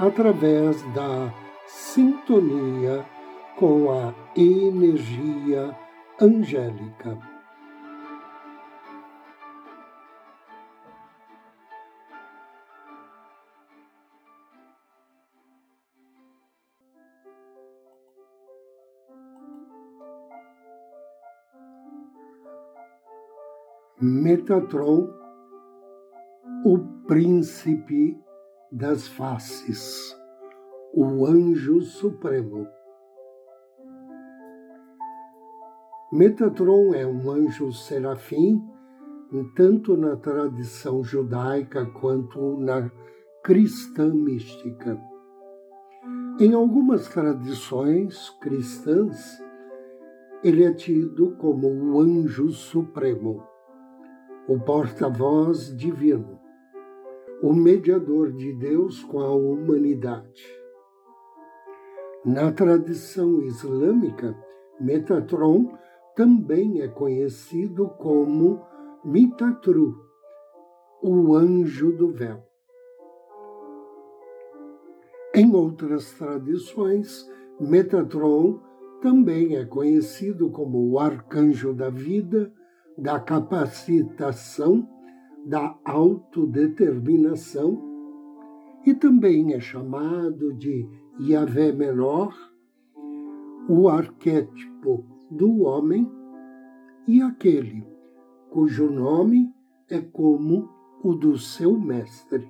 através da sintonia com a energia angélica. Metatron, o príncipe das faces, o anjo supremo. Metatron é um anjo serafim, tanto na tradição judaica quanto na cristã mística. Em algumas tradições cristãs, ele é tido como o anjo supremo, o porta-voz divino o mediador de Deus com a humanidade. Na tradição islâmica, Metatron também é conhecido como Mitatru, o anjo do véu. Em outras tradições, Metatron também é conhecido como o arcanjo da vida, da capacitação da autodeterminação e também é chamado de Yahvé menor, o arquétipo do homem e aquele cujo nome é como o do seu mestre.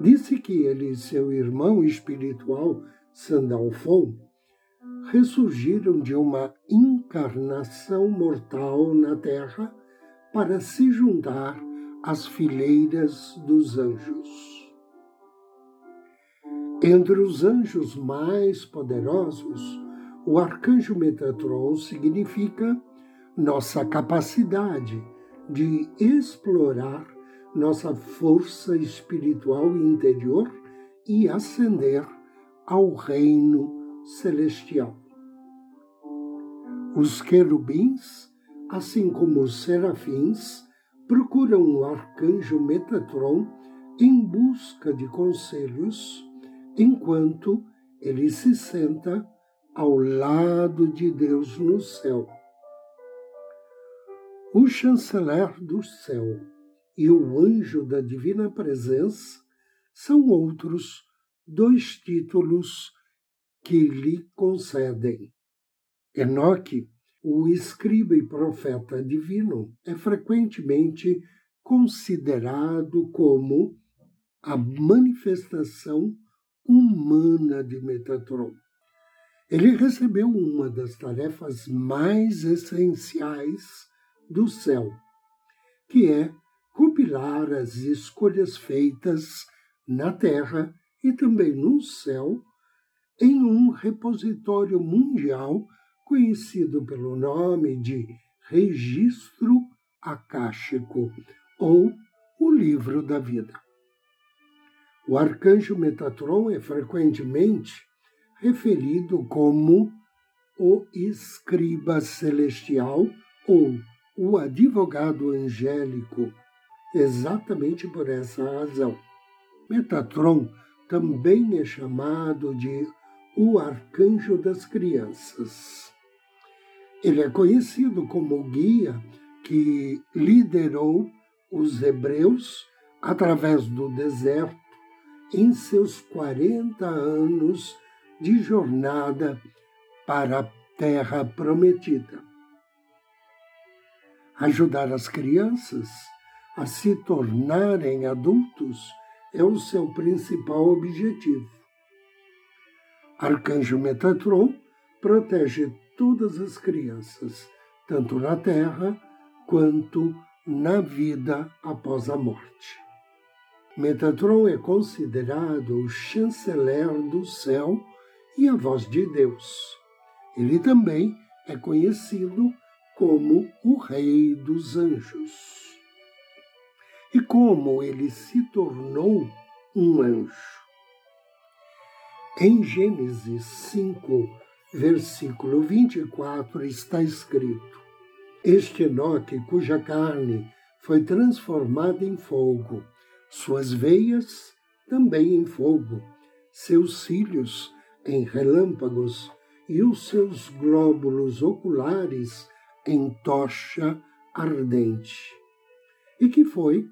Disse que ele e seu irmão espiritual, Sandalfon, ressurgiram de uma encarnação mortal na Terra para se juntar às fileiras dos anjos. Entre os anjos mais poderosos, o arcanjo Metatron significa nossa capacidade de explorar nossa força espiritual interior e ascender ao reino celestial. Os querubins assim como os serafins, procuram o arcanjo Metatron em busca de conselhos, enquanto ele se senta ao lado de Deus no céu. O chanceler do céu e o anjo da divina presença são outros dois títulos que lhe concedem. Enoque o escriba e profeta divino é frequentemente considerado como a manifestação humana de Metatron. Ele recebeu uma das tarefas mais essenciais do céu, que é compilar as escolhas feitas na Terra e também no céu em um repositório mundial conhecido pelo nome de Registro Acástico ou o Livro da Vida. O arcanjo Metatron é frequentemente referido como o escriba celestial ou o advogado angélico, exatamente por essa razão. Metatron também é chamado de o arcanjo das crianças. Ele é conhecido como o guia que liderou os hebreus através do deserto em seus 40 anos de jornada para a terra prometida. Ajudar as crianças a se tornarem adultos é o seu principal objetivo. Arcanjo Metatron protege todas as crianças, tanto na terra quanto na vida após a morte. Metatron é considerado o chanceler do céu e a voz de Deus. Ele também é conhecido como o Rei dos Anjos. E como ele se tornou um anjo? Em Gênesis 5, versículo 24, está escrito: Este Enoque, cuja carne foi transformada em fogo, suas veias também em fogo, seus cílios em relâmpagos e os seus glóbulos oculares em tocha ardente, e que foi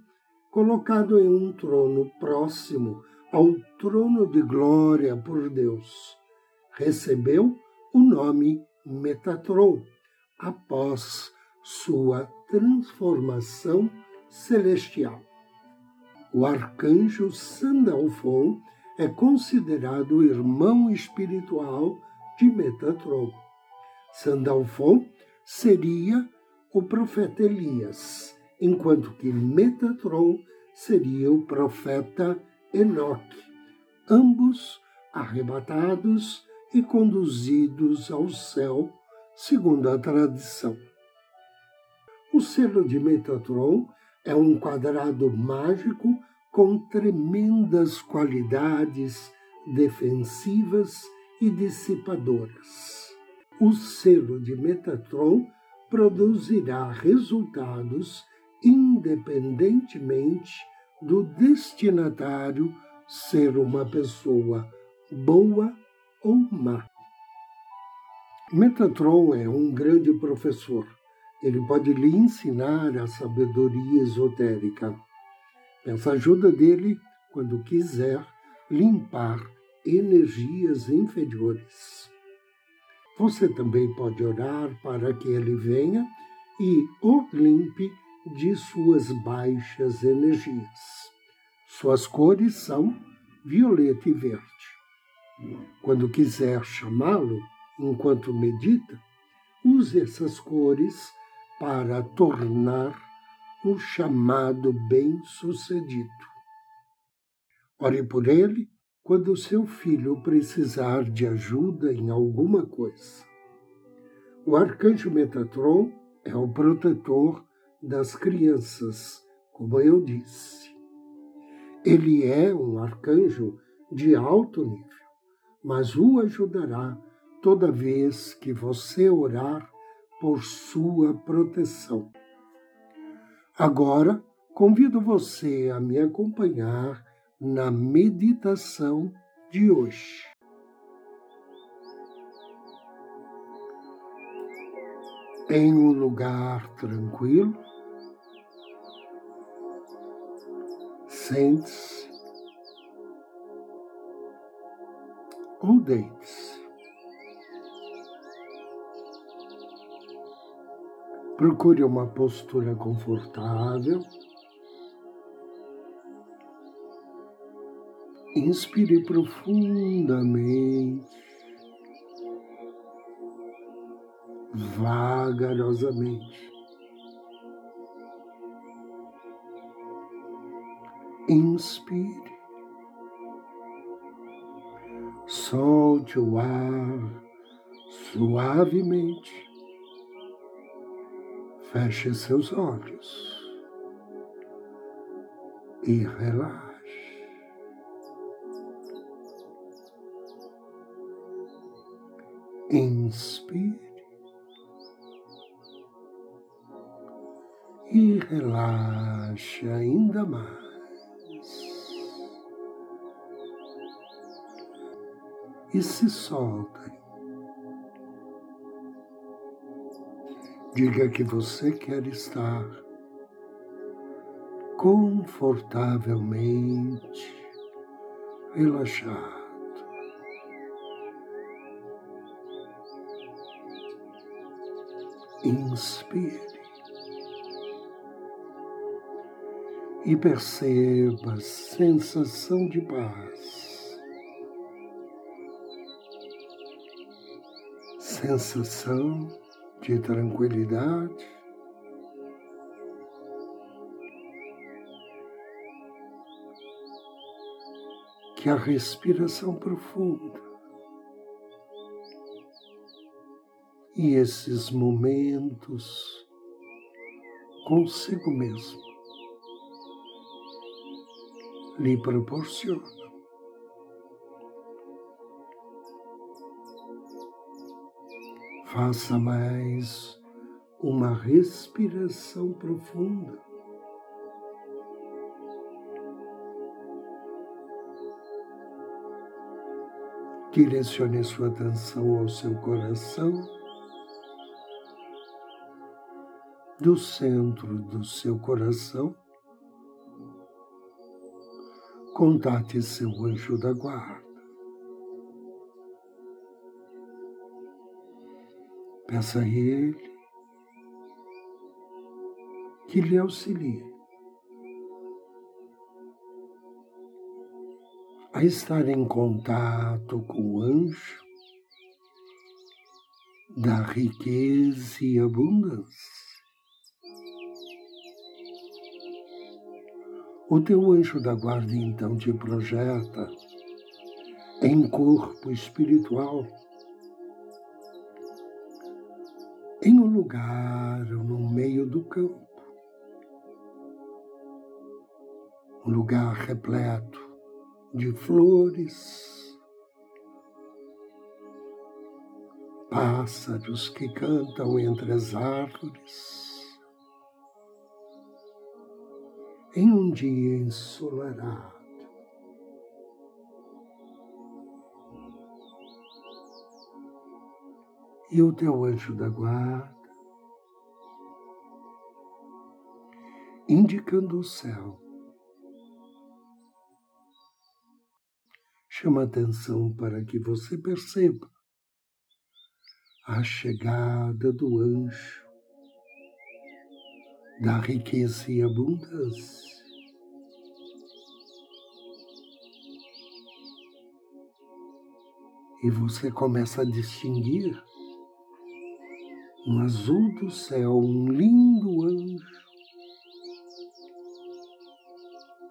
colocado em um trono próximo ao trono de glória por Deus. Recebeu o nome Metatron após sua transformação celestial. O arcanjo Sandalfon é considerado o irmão espiritual de Metatron. Sandalfon seria o profeta Elias, enquanto que Metatron seria o profeta Enoque, ambos arrebatados e conduzidos ao céu, segundo a tradição. O selo de Metatron é um quadrado mágico com tremendas qualidades defensivas e dissipadoras. O selo de Metatron produzirá resultados independentemente do destinatário ser uma pessoa boa ou má. Metatron é um grande professor. Ele pode lhe ensinar a sabedoria esotérica. Peça ajuda dele quando quiser limpar energias inferiores. Você também pode orar para que ele venha e o limpe de suas baixas energias. Suas cores são violeta e verde. Quando quiser chamá-lo, enquanto medita, use essas cores para tornar um chamado bem-sucedido. Ore por ele quando seu filho precisar de ajuda em alguma coisa. O arcanjo Metatron é o protetor das crianças, como eu disse. Ele é um arcanjo de alto nível, mas o ajudará toda vez que você orar por sua proteção. Agora, convido você a me acompanhar na meditação de hoje. Em um lugar tranquilo, sente-se ou deite-se. Procure uma postura confortável. Inspire profundamente, vagarosamente. Inspire, solte o ar suavemente. Feche seus olhos e relaxe. Inspire e relaxe ainda mais. E se solta Diga que você quer estar confortavelmente relaxado. Inspire. E perceba a sensação de paz, sensação de tranquilidade. que a respiração profunda e esses momentos consigo mesmo lhe proporcionam. Faça mais uma respiração profunda. Direcione sua atenção ao seu coração, do centro do seu coração. Contate seu anjo da guarda. Peça a ele que lhe auxilie a estar em contato com o anjo da riqueza e abundância. O teu anjo da guarda então te projeta em corpo espiritual em um lugar no meio do campo, um lugar repleto de flores, pássaros que cantam entre as árvores, em um dia ensolarado. E o teu anjo da guarda, indicando o céu. Chama atenção para que você perceba a chegada do anjo da riqueza e abundância. E você começa a distinguir no azul do céu, um lindo anjo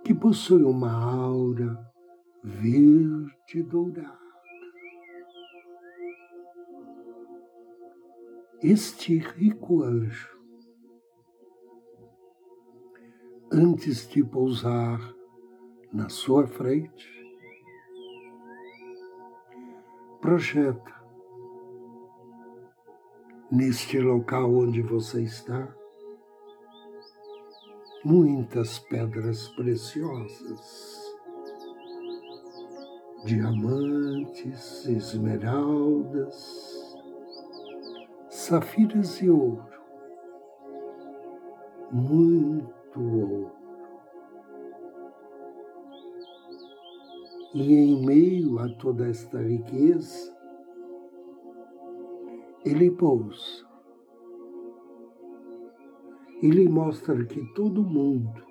que possui uma aura verde dourada. Este rico anjo, antes de pousar na sua frente, projeta neste local onde você está, muitas pedras preciosas, diamantes, esmeraldas, safiras e ouro, muito ouro. E em meio a toda esta riqueza, ele pousa. Ele mostra que todo mundo,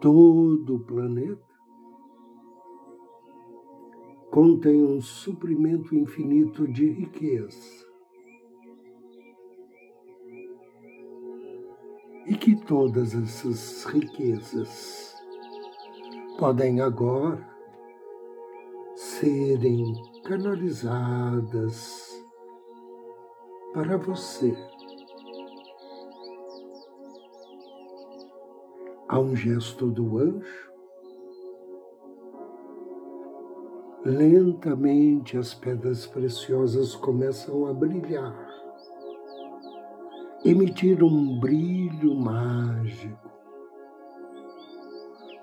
todo o planeta, contém um suprimento infinito de riqueza. E que todas essas riquezas podem agora serem canalizadas para você. Há um gesto do anjo. Lentamente as pedras preciosas começam a brilhar, emitir um brilho mágico,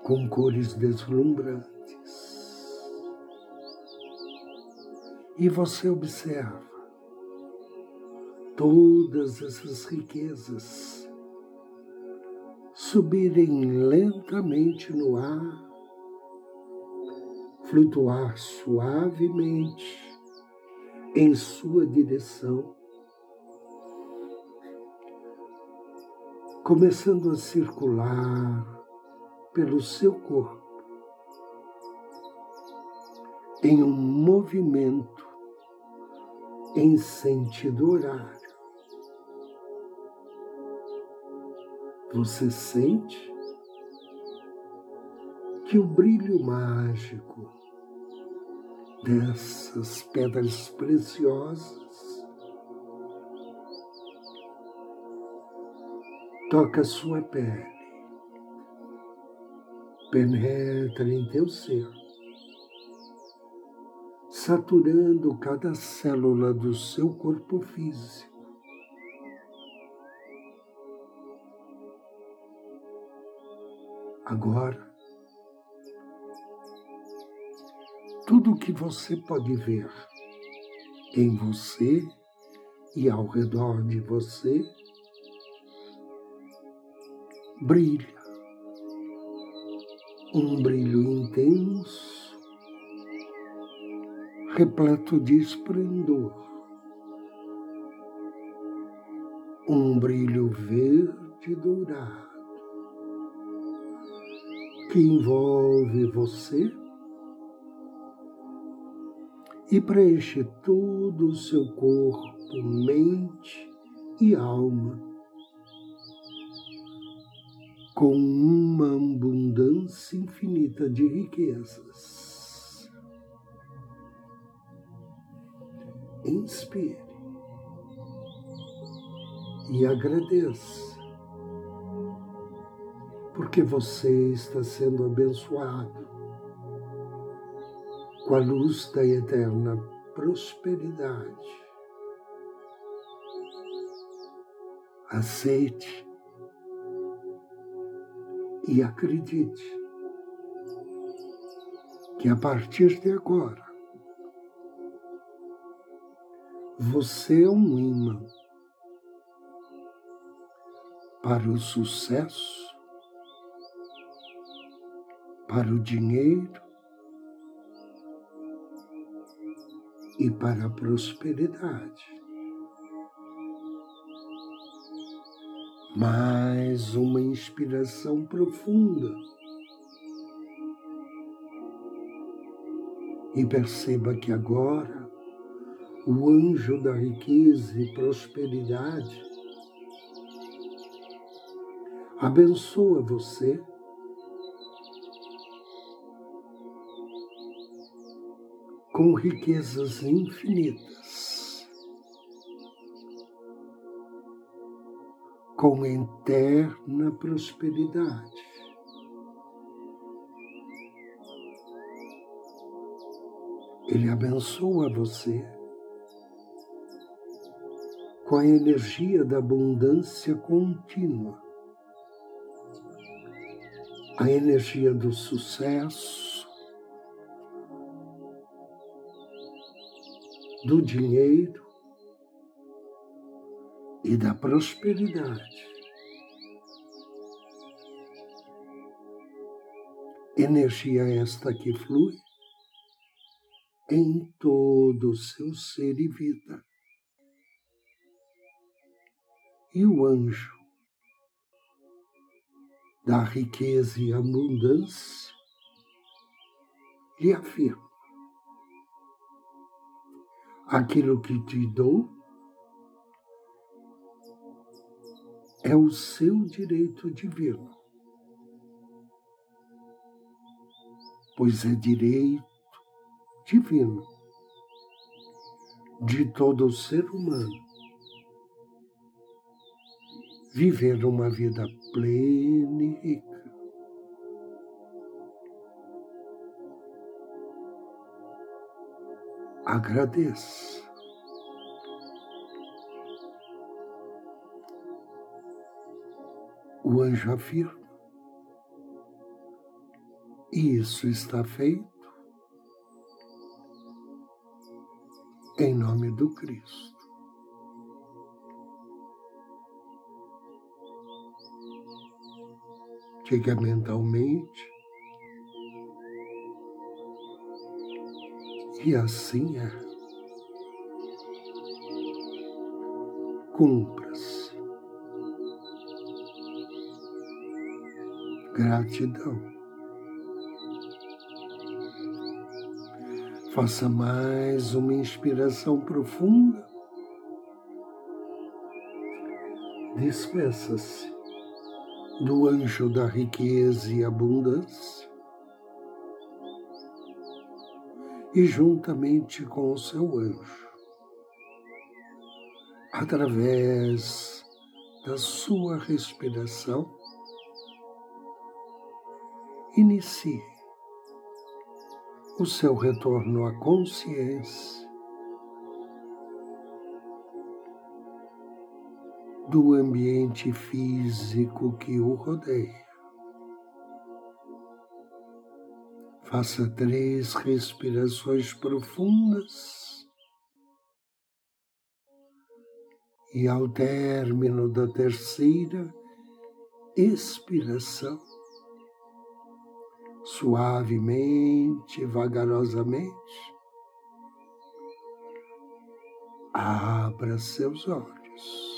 com cores deslumbrantes. E você observa todas essas riquezas subirem lentamente no ar, flutuar suavemente em sua direção, começando a circular pelo seu corpo em um movimento em sentido horário. Você sente que o brilho mágico dessas pedras preciosas toca sua pele, penetra em teu ser, saturando cada célula do seu corpo físico. Agora, tudo o que você pode ver em você e ao redor de você brilha. Um brilho intenso, repleto de esplendor. Um brilho verde dourado que envolve você e preenche todo o seu corpo, mente e alma com uma abundância infinita de riquezas. Inspire e agradeça, porque você está sendo abençoado com a luz da eterna prosperidade. Aceite e acredite que a partir de agora você é um imã para o sucesso, para o dinheiro, e para a prosperidade. Mais uma inspiração profunda. E perceba que agora o anjo da riqueza e prosperidade. Abençoa você. Com riquezas infinitas, com eterna prosperidade. Ele abençoa você com a energia da abundância contínua, a energia do sucesso, do dinheiro e da prosperidade. Energia esta que flui em todo o seu ser e vida. E o anjo da riqueza e abundância lhe afirma aquilo que te dou é o seu direito divino, pois é direito divino de todo ser humano viver uma vida plena e rica. agradeça. O anjo afirma, e isso está feito em nome do Cristo. Diga mentalmente, E assim é. Cumpra-se. Gratidão. Faça mais uma inspiração profunda. Despeça-se do anjo da riqueza e abundância, e juntamente com o seu anjo, através da sua respiração, inicie o seu retorno à consciência do ambiente físico que o rodeia. Faça três respirações profundas e, ao término da terceira expiração, suavemente, vagarosamente, abra seus olhos.